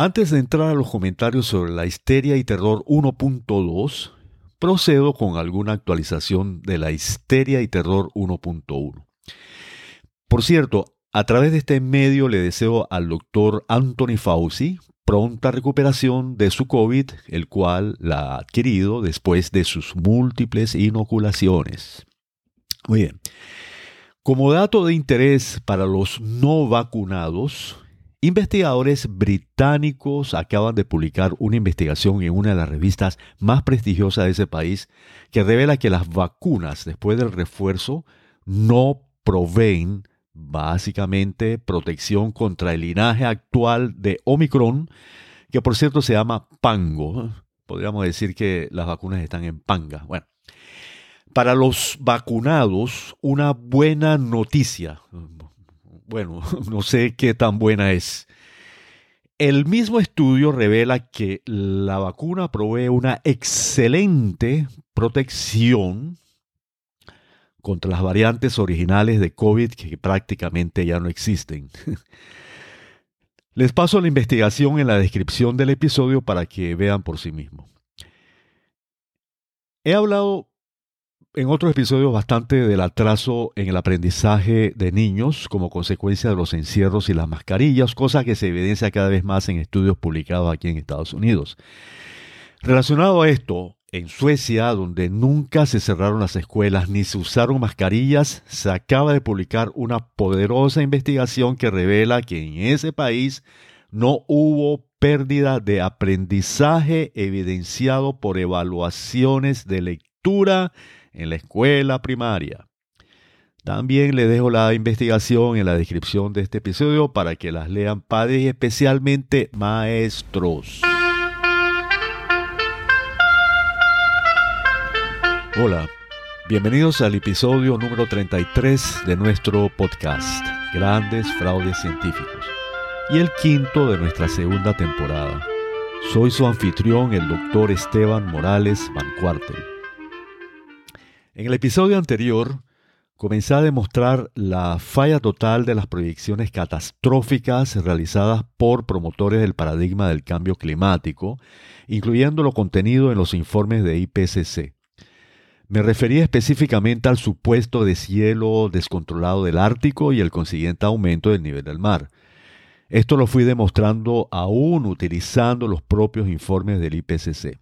Antes de entrar a los comentarios sobre la histeria y terror 1.2, procedo con alguna actualización de la histeria y terror 1.1. Por cierto, a través de este medio le deseo al doctor Anthony Fauci pronta recuperación de su COVID, el cual la ha adquirido después de sus múltiples inoculaciones. Muy bien. Como dato de interés para los no vacunados, investigadores británicos acaban de publicar una investigación en una de las revistas más prestigiosas de ese país que revela que las vacunas después del refuerzo no proveen básicamente protección contra el linaje actual de Omicron, que por cierto se llama Pango. Podríamos decir que las vacunas están en panga. Bueno, para los vacunados, una buena noticia. Bueno, no sé qué tan buena es. El mismo estudio revela que la vacuna provee una excelente protección contra las variantes originales de COVID que prácticamente ya no existen. Les paso la investigación en la descripción del episodio para que vean por sí mismos. He hablado en otros episodios bastante del atraso en el aprendizaje de niños como consecuencia de los encierros y las mascarillas, cosa que se evidencia cada vez más en estudios publicados aquí en Estados Unidos. Relacionado a esto, en Suecia, donde nunca se cerraron las escuelas ni se usaron mascarillas, se acaba de publicar una poderosa investigación que revela que en ese país no hubo pérdida de aprendizaje evidenciado por evaluaciones de lectura en la escuela primaria. También le dejo la investigación en la descripción de este episodio para que las lean padres y especialmente maestros. Hola, bienvenidos al episodio número 33 de nuestro podcast, Grandes Fraudes Científicos, y el quinto de nuestra segunda temporada. Soy su anfitrión, el doctor Esteban Morales Van Cuartel. En el episodio anterior, comencé a demostrar la falla total de las proyecciones catastróficas realizadas por promotores del paradigma del cambio climático, incluyendo lo contenido en los informes de IPCC. Me refería específicamente al supuesto deshielo descontrolado del Ártico y el consiguiente aumento del nivel del mar. Esto lo fui demostrando aún utilizando los propios informes del IPCC.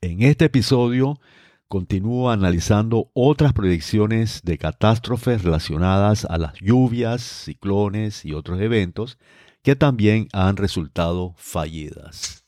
En este episodio continúo analizando otras proyecciones de catástrofes relacionadas a las lluvias, ciclones y otros eventos que también han resultado fallidas.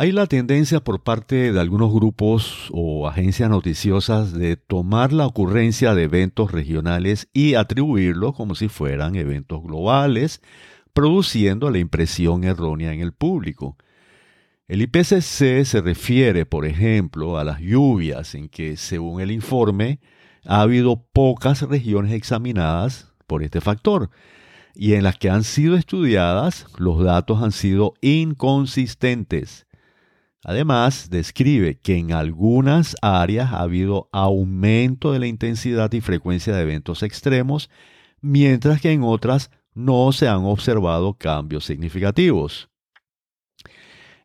Hay la tendencia por parte de algunos grupos o agencias noticiosas de tomar la ocurrencia de eventos regionales y atribuirlos como si fueran eventos globales, produciendo la impresión errónea en el público. El IPCC se refiere, por ejemplo, a las lluvias en que, según el informe, ha habido pocas regiones examinadas por este factor y en las que han sido estudiadas los datos han sido inconsistentes. Además, describe que en algunas áreas ha habido aumento de la intensidad y frecuencia de eventos extremos, mientras que en otras no se han observado cambios significativos.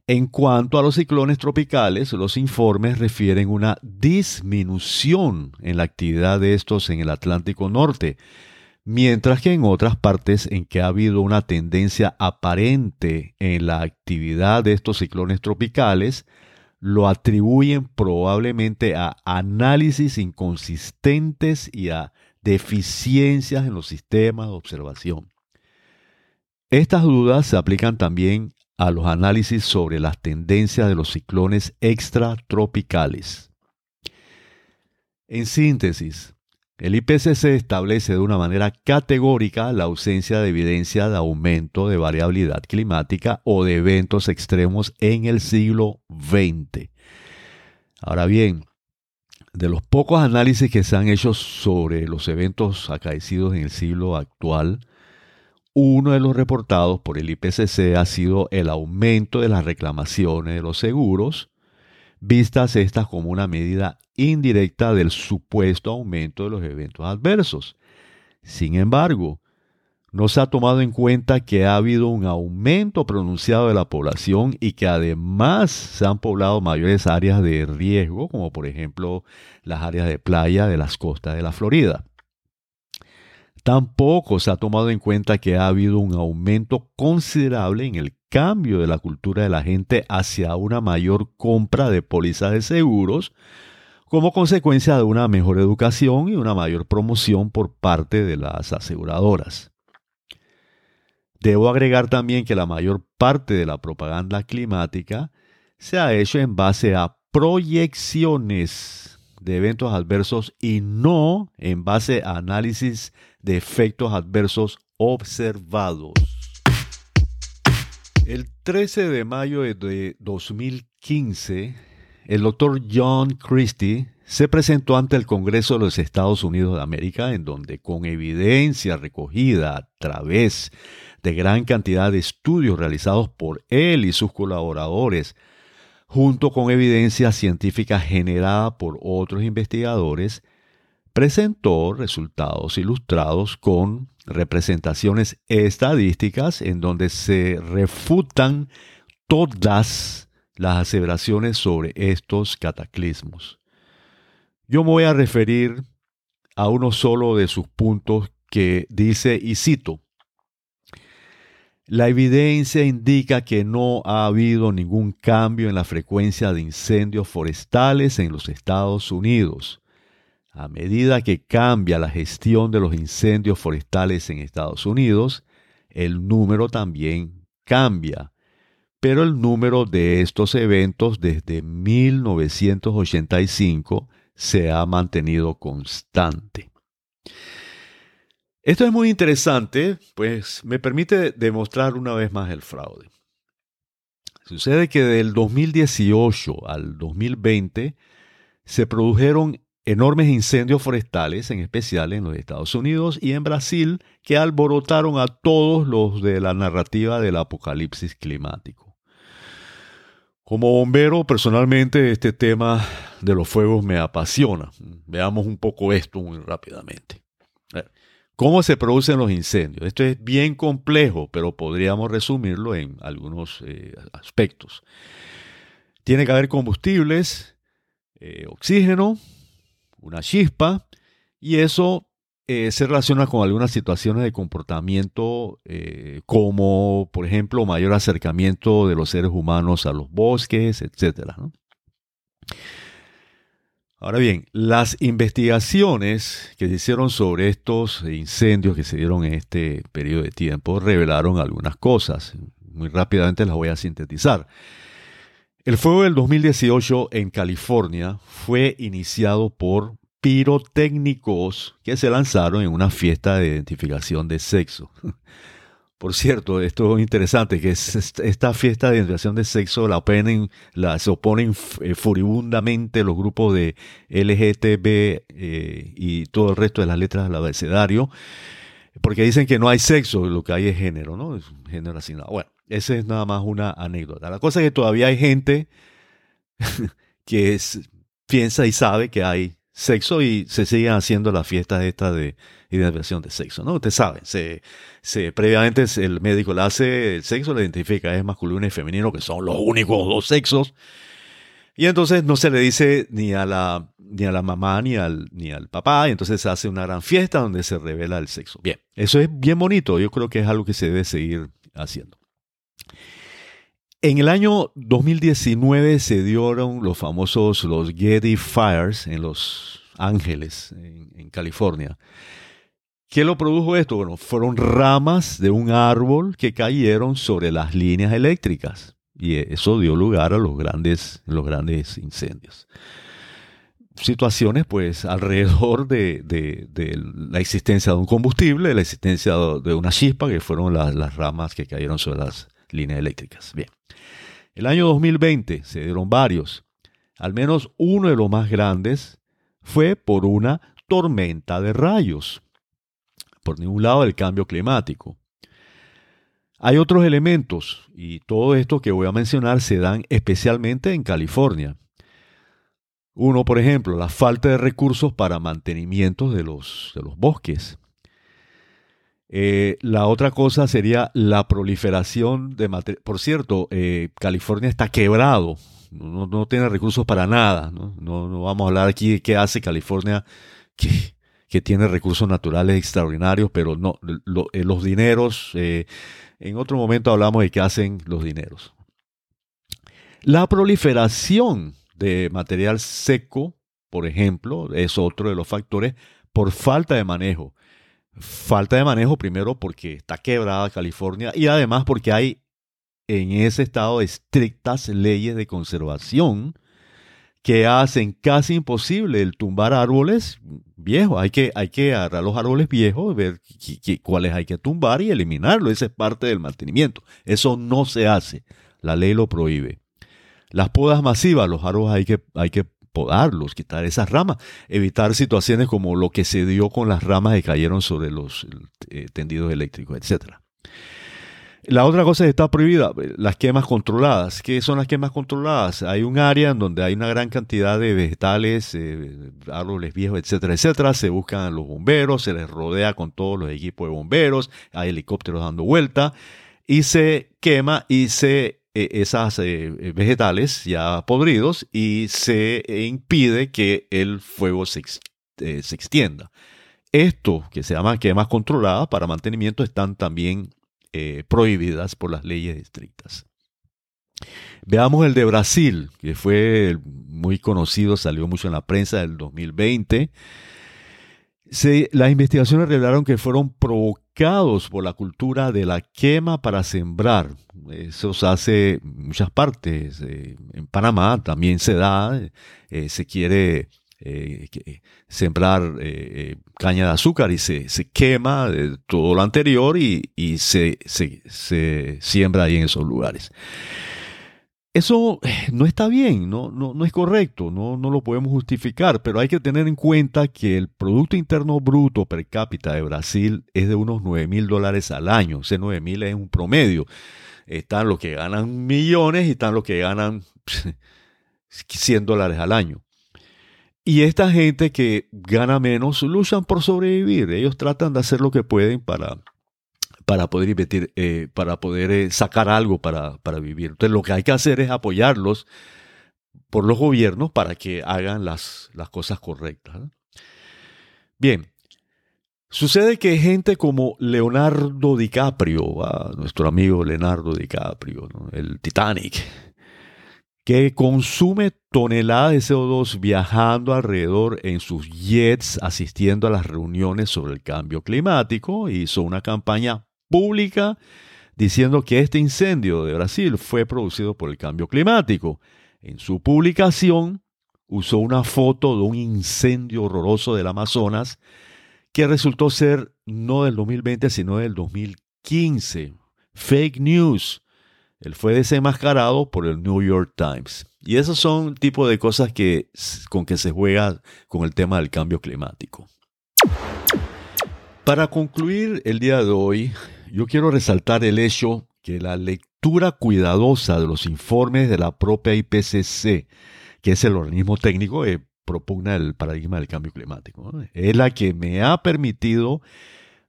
En cuanto a los ciclones tropicales, los informes refieren una disminución en la actividad de estos en el Atlántico Norte, mientras que en otras partes en que ha habido una tendencia aparente en la actividad de estos ciclones tropicales, lo atribuyen probablemente a análisis inconsistentes y a deficiencias en los sistemas de observación. Estas dudas se aplican también a los análisis sobre las tendencias de los ciclones extratropicales. En síntesis, el IPCC establece de una manera categórica la ausencia de evidencia de aumento de variabilidad climática o de eventos extremos en el siglo XX. Ahora bien, de los pocos análisis que se han hecho sobre los eventos acaecidos en el siglo actual, uno de los reportados por el IPCC ha sido el aumento de las reclamaciones de los seguros, vistas estas como una medida indirecta del supuesto aumento de los eventos adversos. Sin embargo, no se ha tomado en cuenta que ha habido un aumento pronunciado de la población y que además se han poblado mayores áreas de riesgo, como por ejemplo las áreas de playa de las costas de la Florida. Tampoco se ha tomado en cuenta que ha habido un aumento considerable en el cambio de la cultura de la gente hacia una mayor compra de pólizas de seguros, como consecuencia de una mejor educación y una mayor promoción por parte de las aseguradoras. Debo agregar también que la mayor parte de la propaganda climática se ha hecho en base a proyecciones de eventos adversos y no en base a análisis de efectos adversos observados. El 13 de mayo de 2015, el doctor John Christie se presentó ante el Congreso de los Estados Unidos de América, en donde con evidencia recogida a través de gran cantidad de estudios realizados por él y sus colaboradores, junto con evidencia científica generada por otros investigadores, presentó resultados ilustrados con representaciones estadísticas en donde se refutan todas las aseveraciones sobre estos cataclismos. Yo me voy a referir a uno solo de sus puntos que dice, y cito, la evidencia indica que no ha habido ningún cambio en la frecuencia de incendios forestales en los Estados Unidos. A medida que cambia la gestión de los incendios forestales en Estados Unidos, el número también cambia. Pero el número de estos eventos desde 1985 se ha mantenido constante. Esto es muy interesante, pues me permite demostrar una vez más el fraude. Sucede que del 2018 al 2020 se produjeron enormes incendios forestales, en especial en los Estados Unidos y en Brasil, que alborotaron a todos los de la narrativa del apocalipsis climático. Como bombero, personalmente, este tema de los fuegos me apasiona. Veamos un poco esto muy rápidamente. ¿Cómo se producen los incendios? Esto es bien complejo, pero podríamos resumirlo en algunos eh, aspectos. Tiene que haber combustibles, eh, oxígeno, una chispa, y eso eh, se relaciona con algunas situaciones de comportamiento como, por ejemplo, mayor acercamiento de los seres humanos a los bosques, etc. Ahora bien, las investigaciones que se hicieron sobre estos incendios que se dieron en este periodo de tiempo revelaron algunas cosas. Muy rápidamente las voy a sintetizar. El fuego del 2018 en California fue iniciado por pirotécnicos que se lanzaron en una fiesta de identificación de sexo. Por cierto, esto es interesante, que esta fiesta de identificación de sexo la, la se oponen eh, furibundamente los grupos de LGTB eh, y todo el resto de las letras del abecedario, porque dicen que no hay sexo, lo que hay es género, ¿no? Es género asignado. Bueno, esa es nada más una anécdota. La cosa es que todavía hay gente que piensa y sabe que hay sexo y se siguen haciendo las fiestas estas de identificación de sexo, ¿no? Ustedes saben, se, previamente el médico le hace el sexo, le identifica es masculino y femenino, que son los únicos dos sexos, y entonces no se le dice ni a la, ni a la mamá ni al, ni al papá, y entonces se hace una gran fiesta donde se revela el sexo. Bien, eso es bien bonito, yo creo que es algo que se debe seguir haciendo. En el año 2019 se dieron los famosos los Getty Fires en Los Ángeles, en, California. ¿Qué lo produjo esto? Bueno, fueron ramas de un árbol que cayeron sobre las líneas eléctricas y eso dio lugar a los grandes, los grandes incendios. Situaciones, pues, alrededor de, la existencia de un combustible, la existencia de una chispa, que fueron las ramas que cayeron sobre las líneas eléctricas. Bien. El año 2020 se dieron varios. Al menos uno de los más grandes fue por una tormenta de rayos. Por ningún lado el cambio climático. Hay otros elementos y todo esto que voy a mencionar se dan especialmente en California. Uno, por ejemplo, la falta de recursos para mantenimiento de los, de los bosques. Eh, la otra cosa sería la proliferación de material. Por cierto, eh, California está quebrado, no, tiene recursos para nada. ¿no? No, vamos a hablar aquí de qué hace California, que, que tiene recursos naturales extraordinarios, pero no eh, los dineros. en otro momento hablamos de qué hacen los dineros. La proliferación de material seco, por ejemplo, es otro de los factores por falta de manejo. Falta de manejo primero porque está quebrada California y además porque hay en ese estado estrictas leyes de conservación que hacen casi imposible el tumbar árboles viejos. Hay que, hay que agarrar los árboles viejos, ver cuáles hay que tumbar y eliminarlo. Esa es parte del mantenimiento. Eso no se hace. La ley lo prohíbe. Las podas masivas, los árboles hay que, hay que podarlos, quitar esas ramas, evitar situaciones como lo que se dio con las ramas que cayeron sobre los eh, tendidos eléctricos, etc. La otra cosa está prohibida, las quemas controladas. ¿Qué son las quemas controladas? Hay un área en donde hay una gran cantidad de vegetales, eh, árboles viejos, etcétera, etcétera. Se buscan los bomberos, se les rodea con todos los equipos de bomberos, hay helicópteros dando vuelta y se quema y se esas eh, eh, vegetales ya podridos y se impide que el fuego se, eh, se extienda. Esto, que se llama quemas controladas para mantenimiento, están también prohibidas por las leyes estrictas. Veamos el de Brasil, que fue muy conocido, salió mucho en la prensa del 2020 las investigaciones revelaron que fueron provocados por la cultura de la quema para sembrar. Eso se hace en muchas partes. Eh, en Panamá también se da. Eh, se quiere eh, sembrar caña de azúcar y se, quema todo lo anterior y, se, se siembra ahí en esos lugares. Eso eh, no está bien, no, no, es correcto, no, no, lo podemos justificar, pero hay que tener en cuenta que el Producto Interno Bruto per cápita de Brasil es de unos 9 mil dólares al año. Ese 9 mil es un promedio. Están los que ganan millones y están los que ganan 100 dólares al año. Y esta gente que gana menos luchan por sobrevivir. Ellos tratan de hacer lo que pueden para para poder invertir, eh, para poder eh, sacar algo para, para, vivir. Entonces lo que hay que hacer es apoyarlos por los gobiernos para que hagan las, las cosas correctas. Bien, sucede que gente como Leonardo DiCaprio, ah, nuestro amigo Leonardo DiCaprio, el Titanic, que consume toneladas de CO2 viajando alrededor en sus jets, asistiendo a las reuniones sobre el cambio climático, hizo una campaña pública diciendo que este incendio de Brasil fue producido por el cambio climático. En su publicación usó una foto de un incendio horroroso del Amazonas que resultó ser no del 2020 sino del 2015. Fake news. Él fue desenmascarado por el New York Times. Y esos son tipo de cosas que, con que se juega con el tema del cambio climático. Para concluir el día de hoy, yo quiero resaltar el hecho que la lectura cuidadosa de los informes de la propia IPCC, que es el organismo técnico que propugna el paradigma del cambio climático, es la que me ha permitido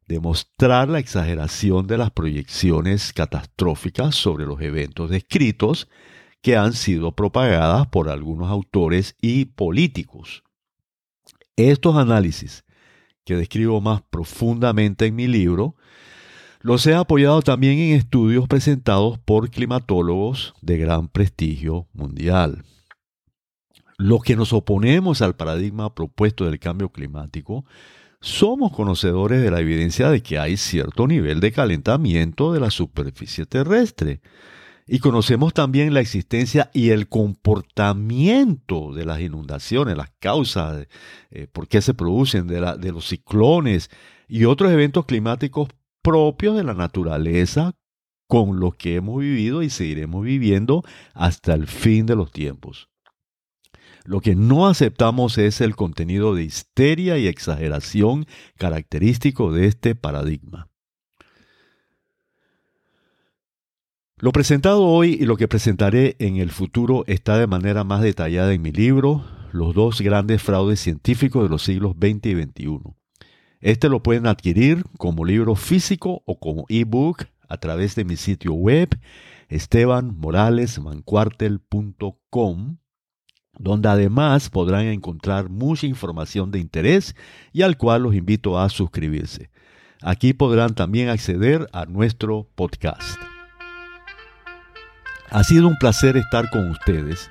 demostrar la exageración de las proyecciones catastróficas sobre los eventos descritos que han sido propagadas por algunos autores y políticos. Estos análisis, que describo más profundamente en mi libro, los he apoyado también en estudios presentados por climatólogos de gran prestigio mundial. Los que nos oponemos al paradigma propuesto del cambio climático somos conocedores de la evidencia de que hay cierto nivel de calentamiento de la superficie terrestre. Y conocemos también la existencia y el comportamiento de las inundaciones, las causas, eh, por qué se producen, de, de los ciclones y otros eventos climáticos propios de la naturaleza con los que hemos vivido y seguiremos viviendo hasta el fin de los tiempos. Lo que no aceptamos es el contenido de histeria y exageración característico de este paradigma. Lo presentado hoy y lo que presentaré en el futuro está de manera más detallada en mi libro, Los dos grandes fraudes científicos de los siglos XX y XXI. Este lo pueden adquirir como libro físico o como ebook a través de mi sitio web estebanmoralesmancuartel.com donde además podrán encontrar mucha información de interés y al cual los invito a suscribirse. Aquí podrán también acceder a nuestro podcast. Ha sido un placer estar con ustedes.